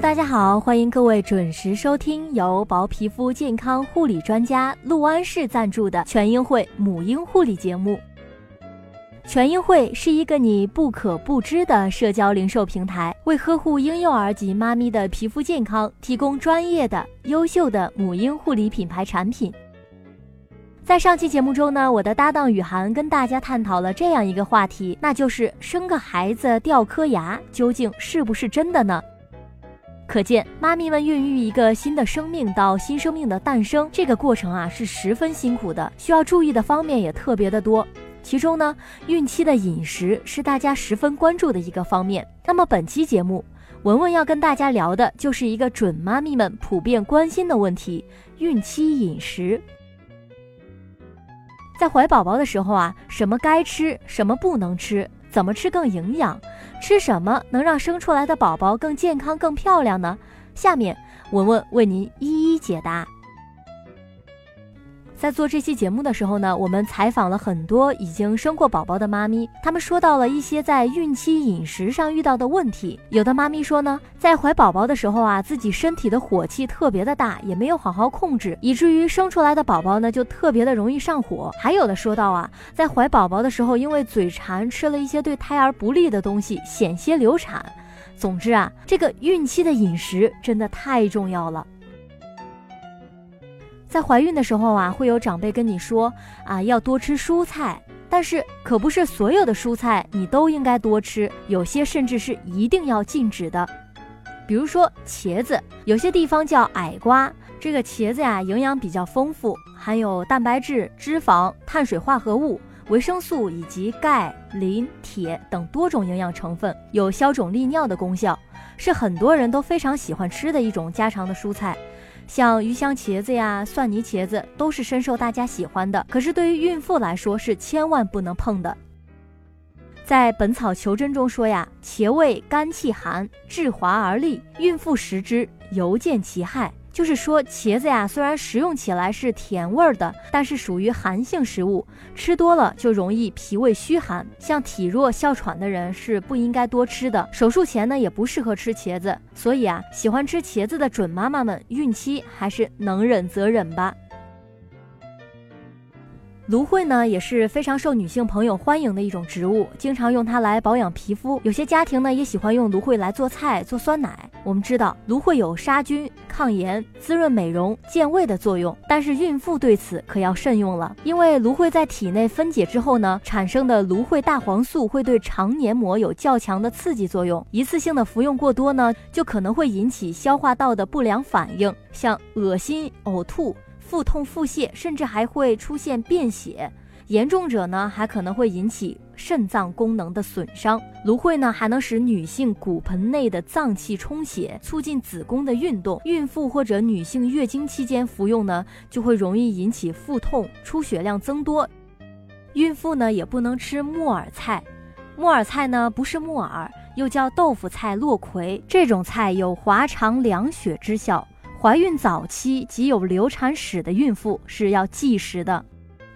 大家好，欢迎各位准时收听由薄皮肤健康护理专家陆安氏赞助的全婴会母婴护理节目。全婴会是一个你不可不知的社交零售平台，为呵护婴幼儿及妈咪的皮肤健康提供专业的、优秀的母婴护理品牌产品。在上期节目中呢，我的搭档雨涵跟大家探讨了这样一个话题，那就是生个孩子掉颗牙究竟是不是真的呢？可见，妈咪们孕育一个新的生命到新生命的诞生，这个过程啊是十分辛苦的，需要注意的方面也特别的多。其中呢，孕期的饮食是大家十分关注的一个方面。那么本期节目，文文要跟大家聊的就是一个准妈咪们普遍关心的问题——孕期饮食。在怀宝宝的时候啊，什么该吃，什么不能吃？怎么吃更营养？吃什么能让生出来的宝宝更健康、更漂亮呢？下面文文为您一一解答。在做这期节目的时候呢，我们采访了很多已经生过宝宝的妈咪，他们说到了一些在孕期饮食上遇到的问题。有的妈咪说呢，在怀宝宝的时候啊，自己身体的火气特别的大，也没有好好控制，以至于生出来的宝宝呢就特别的容易上火。还有的说到啊，在怀宝宝的时候，因为嘴馋吃了一些对胎儿不利的东西，险些流产。总之啊，这个孕期的饮食真的太重要了。在怀孕的时候啊，会有长辈跟你说啊，要多吃蔬菜，但是可不是所有的蔬菜你都应该多吃，有些甚至是一定要禁止的。比如说茄子，有些地方叫矮瓜，这个茄子呀，营养比较丰富，含有蛋白质、脂肪、碳水化合物、维生素以及钙、磷、铁等多种营养成分，有消肿利尿的功效，是很多人都非常喜欢吃的一种家常的蔬菜。像鱼香茄子呀、蒜泥茄子都是深受大家喜欢的，可是对于孕妇来说是千万不能碰的。在《本草求真》中说呀，茄味甘气寒，质滑而利，孕妇食之，尤见其害。就是说，茄子呀，虽然食用起来是甜味儿的，但是属于寒性食物，吃多了就容易脾胃虚寒。像体弱、哮喘的人是不应该多吃的。手术前呢，也不适合吃茄子。所以啊，喜欢吃茄子的准妈妈们，孕期还是能忍则忍吧。芦荟呢也是非常受女性朋友欢迎的一种植物，经常用它来保养皮肤。有些家庭呢也喜欢用芦荟来做菜、做酸奶。我们知道芦荟有杀菌、抗炎、滋润、美容、健胃的作用，但是孕妇对此可要慎用了，因为芦荟在体内分解之后呢，产生的芦荟大黄素会对肠黏膜有较强的刺激作用。一次性的服用过多呢，就可能会引起消化道的不良反应，像恶心、呕吐。腹痛、腹泻，甚至还会出现便血，严重者呢还可能会引起肾脏功能的损伤。芦荟呢还能使女性骨盆内的脏器充血，促进子宫的运动。孕妇或者女性月经期间服用呢，就会容易引起腹痛、出血量增多。孕妇呢也不能吃木耳菜，木耳菜呢不是木耳，又叫豆腐菜、落葵，这种菜有滑肠凉血之效。怀孕早期及有流产史的孕妇是要忌食的。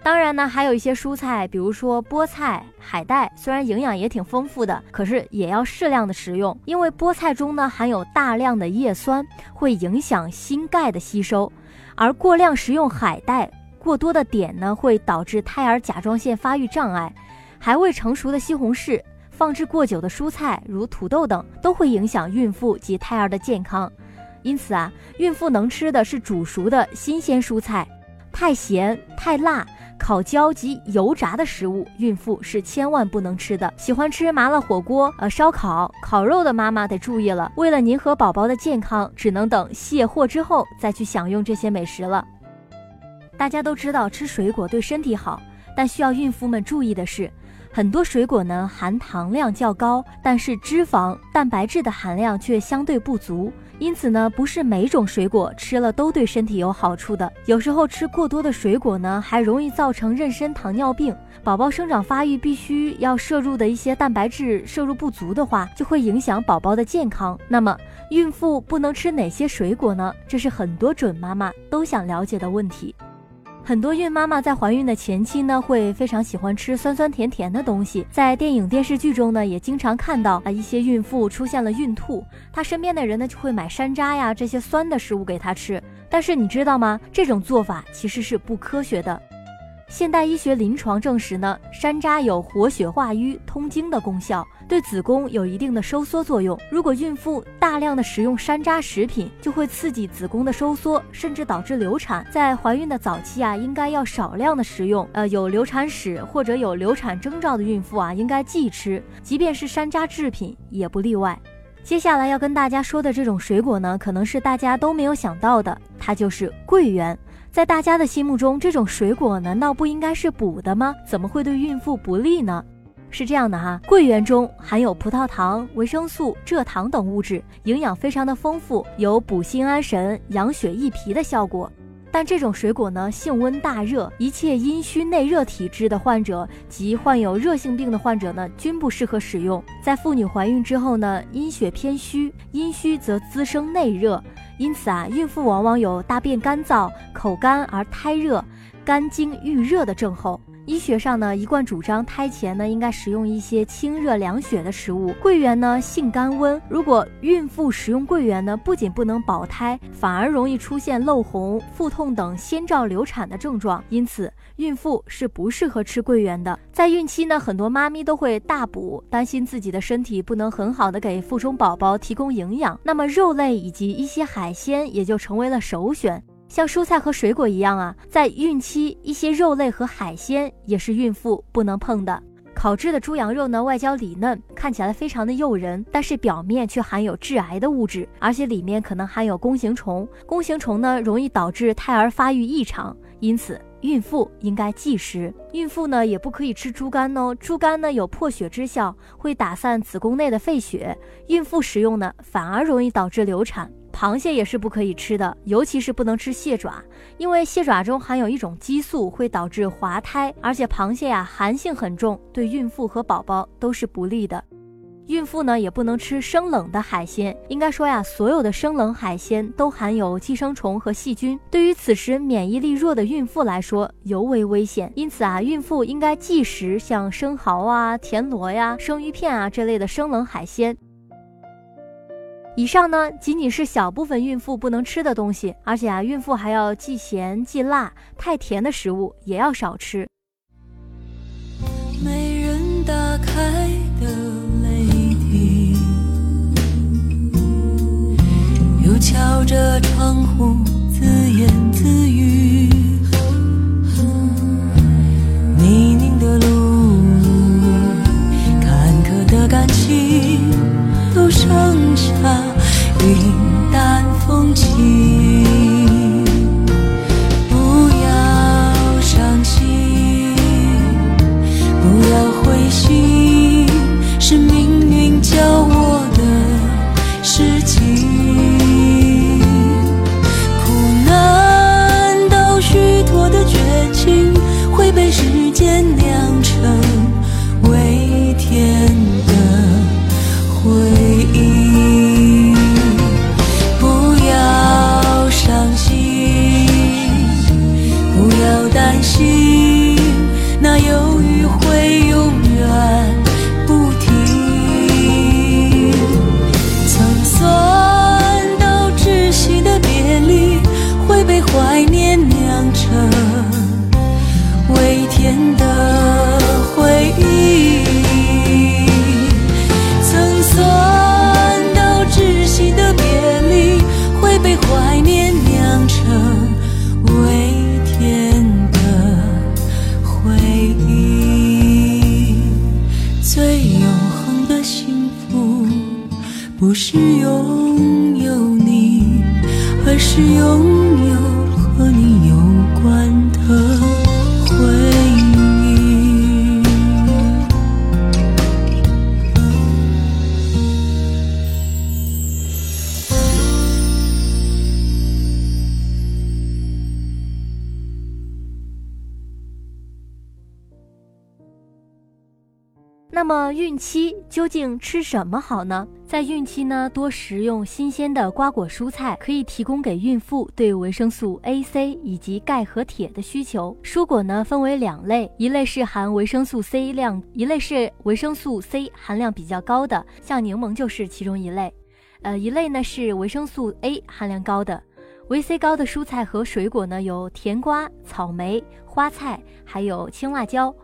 当然呢，还有一些蔬菜，比如说菠菜、海带，虽然营养也挺丰富的，可是也要适量的食用，因为菠菜中呢含有大量的叶酸，会影响锌钙的吸收。而过量食用海带，过多的碘呢，会导致胎儿甲状腺发育障碍。还未成熟的西红柿，放置过久的蔬菜如土豆等，都会影响孕妇及胎儿的健康。因此啊，孕妇能吃的是煮熟的新鲜蔬菜，太咸、太辣、烤焦及油炸的食物，孕妇是千万不能吃的。喜欢吃麻辣火锅、呃烧烤、烤肉的妈妈得注意了，为了您和宝宝的健康，只能等卸货之后再去享用这些美食了。大家都知道吃水果对身体好，但需要孕妇们注意的是。很多水果呢含糖量较高，但是脂肪、蛋白质的含量却相对不足，因此呢，不是每种水果吃了都对身体有好处的。有时候吃过多的水果呢，还容易造成妊娠糖尿病。宝宝生长发育必须要摄入的一些蛋白质摄入不足的话，就会影响宝宝的健康。那么，孕妇不能吃哪些水果呢？这是很多准妈妈都想了解的问题。很多孕妈妈在怀孕的前期呢，会非常喜欢吃酸酸甜甜的东西。在电影电视剧中呢，也经常看到啊一些孕妇出现了孕吐，她身边的人呢就会买山楂呀这些酸的食物给她吃。但是你知道吗？这种做法其实是不科学的。现代医学临床证实呢，山楂有活血化瘀、通经的功效，对子宫有一定的收缩作用。如果孕妇大量的食用山楂食品，就会刺激子宫的收缩，甚至导致流产。在怀孕的早期啊，应该要少量的食用。呃，有流产史或者有流产征兆的孕妇啊，应该忌吃，即便是山楂制品也不例外。接下来要跟大家说的这种水果呢，可能是大家都没有想到的，它就是桂圆。在大家的心目中，这种水果难道不应该是补的吗？怎么会对孕妇不利呢？是这样的哈，桂圆中含有葡萄糖、维生素、蔗糖等物质，营养非常的丰富，有补心安神、养血益脾的效果。但这种水果呢，性温大热，一切阴虚内热体质的患者及患有热性病的患者呢，均不适合使用。在妇女怀孕之后呢，阴血偏虚，阴虚则滋生内热。因此啊，孕妇往往有大便干燥、口干而胎热、肝经郁热的症候。医学上呢，一贯主张胎前呢应该食用一些清热凉血的食物。桂圆呢性甘温，如果孕妇食用桂圆呢，不仅不能保胎，反而容易出现漏红、腹痛等先兆流产的症状。因此，孕妇是不适合吃桂圆的。在孕期呢，很多妈咪都会大补，担心自己的身体不能很好的给腹中宝宝提供营养，那么肉类以及一些海鲜也就成为了首选。像蔬菜和水果一样啊，在孕期一些肉类和海鲜也是孕妇不能碰的。烤制的猪羊肉呢，外焦里嫩，看起来非常的诱人，但是表面却含有致癌的物质，而且里面可能含有弓形虫。弓形虫呢，容易导致胎儿发育异常，因此孕妇应该忌食。孕妇呢，也不可以吃猪肝哦，猪肝呢有破血之效，会打散子宫内的废血，孕妇食用呢，反而容易导致流产。螃蟹也是不可以吃的，尤其是不能吃蟹爪，因为蟹爪中含有一种激素，会导致滑胎，而且螃蟹呀寒性很重，对孕妇和宝宝都是不利的。孕妇呢也不能吃生冷的海鲜，应该说呀，所有的生冷海鲜都含有寄生虫和细菌，对于此时免疫力弱的孕妇来说尤为危险。因此啊，孕妇应该忌食像生蚝啊、田螺呀、生鱼片啊这类的生冷海鲜。以上呢，仅仅是小部分孕妇不能吃的东西，而且啊，孕妇还要忌咸忌辣，太甜的食物也要少吃。没人打开的泪滴，又敲着窗户是永那么孕期究竟吃什么好呢？在孕期呢，多食用新鲜的瓜果蔬菜，可以提供给孕妇对维生素 A、C 以及钙和铁的需求。蔬果呢分为两类，一类是含维生素 C 量，一类是维生素 C 含量比较高的，像柠檬就是其中一类。呃，一类呢是维生素 A 含量高的，维 C 高的蔬菜和水果呢有甜瓜、草莓、花菜，还有青辣椒。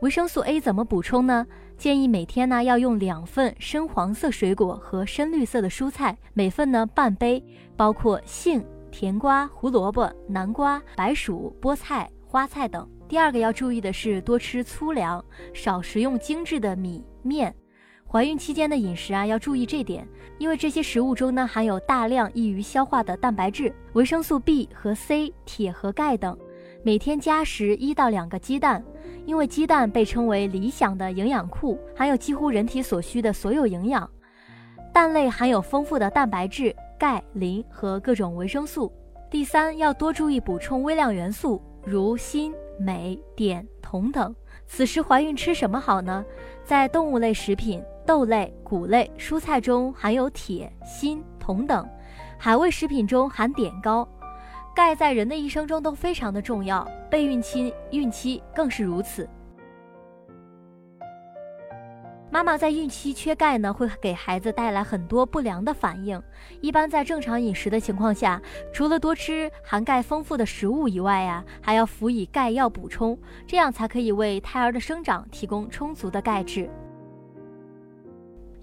维生素 A 怎么补充呢？建议每天呢要用两份深黄色水果和深绿色的蔬菜，每份呢半杯，包括杏、甜瓜、胡萝卜、南瓜、白薯、菠菜、花菜等。第二个要注意的是多吃粗粮，少食用精致的米面。怀孕期间的饮食啊要注意这点，因为这些食物中呢含有大量易于消化的蛋白质、维生素 B 和 C、铁和钙等。每天加食一到两个鸡蛋。因为鸡蛋被称为理想的营养库，含有几乎人体所需的所有营养。蛋类含有丰富的蛋白质、钙、磷和各种维生素。第三，要多注意补充微量元素，如锌、镁、碘、铜等。此时怀孕吃什么好呢？在动物类食品、豆类、谷类、蔬菜中含有铁、锌、铜等；海味食品中含碘高。钙在人的一生中都非常的重要，备孕期、孕期更是如此。妈妈在孕期缺钙呢，会给孩子带来很多不良的反应。一般在正常饮食的情况下，除了多吃含钙丰富的食物以外呀，还要辅以钙药补充，这样才可以为胎儿的生长提供充足的钙质。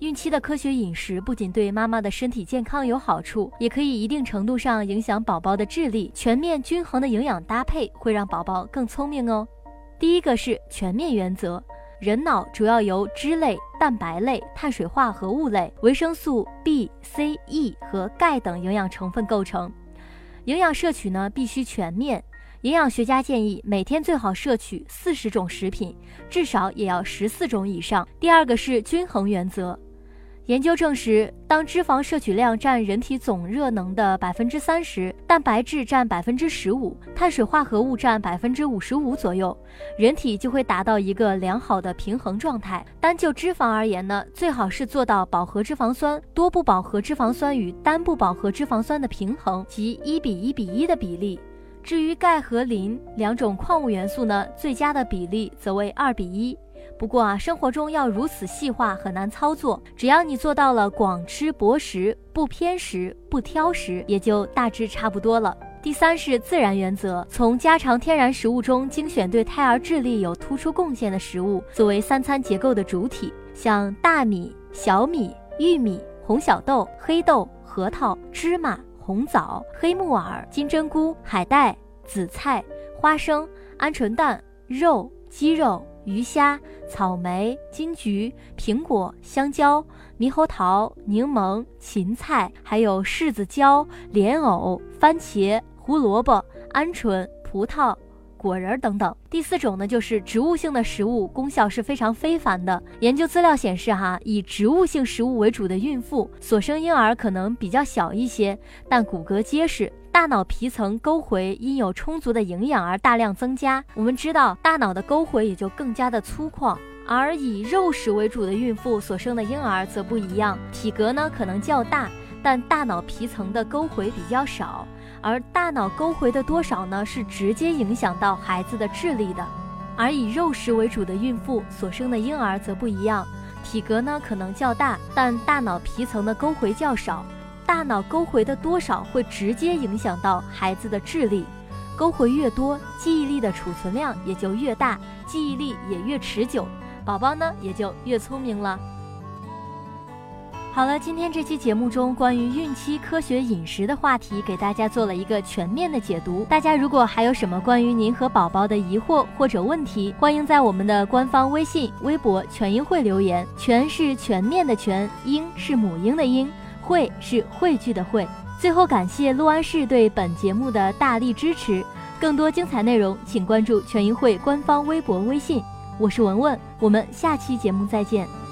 孕期的科学饮食不仅对妈妈的身体健康有好处，也可以一定程度上影响宝宝的智力。全面均衡的营养搭配会让宝宝更聪明哦。第一个是全面原则，人脑主要由脂类、蛋白类、碳水化合物类、维生素 B、C、E 和钙等营养成分构成，营养摄取呢必须全面。营养学家建议每天最好摄取四十种食品，至少也要十四种以上。第二个是均衡原则。研究证实，当脂肪摄取量占人体总热能的百分之三十，蛋白质占百分之十五，碳水化合物占百分之五十五左右，人体就会达到一个良好的平衡状态。单就脂肪而言呢，最好是做到饱和脂肪酸、多不饱和脂肪酸与单不饱和脂肪酸的平衡，即一比一比一的比例。至于钙和磷两种矿物元素呢，最佳的比例则为二比一。不过啊，生活中要如此细化很难操作。只要你做到了广吃薄食，不偏食，不挑食，也就大致差不多了。第三是自然原则，从家常天然食物中精选对胎儿智力有突出贡献的食物作为三餐结构的主体，像大米、小米、玉米、红小豆、黑豆、核桃、芝麻、红枣、黑木耳、金针菇、海带、紫菜、花生、鹌鹑蛋、肉、鸡肉。鱼虾、草莓、金桔、苹果、香蕉、猕猴桃、柠檬、芹菜，还有柿子、椒、莲藕、番茄、胡萝卜、鹌鹑、葡萄、果仁等等。第四种呢，就是植物性的食物，功效是非常非凡的。研究资料显示，哈，以植物性食物为主的孕妇所生婴儿可能比较小一些，但骨骼结实。大脑皮层沟回因有充足的营养而大量增加。我们知道，大脑的沟回也就更加的粗犷。而以肉食为主的孕妇所生的婴儿则不一样，体格呢可能较大，但大脑皮层的沟回比较少。而大脑沟回的多少呢，是直接影响到孩子的智力的。而以肉食为主的孕妇所生的婴儿则不一样，体格呢可能较大，但大脑皮层的沟回较少。大脑沟回的多少会直接影响到孩子的智力，沟回越多，记忆力的储存量也就越大，记忆力也越持久，宝宝呢也就越聪明了。好了，今天这期节目中关于孕期科学饮食的话题，给大家做了一个全面的解读。大家如果还有什么关于您和宝宝的疑惑或者问题，欢迎在我们的官方微信、微博“全英会”留言。全是全面的全，英是母婴的英。会是汇聚的会。最后，感谢陆安市对本节目的大力支持。更多精彩内容，请关注全运会官方微博、微信。我是文文，我们下期节目再见。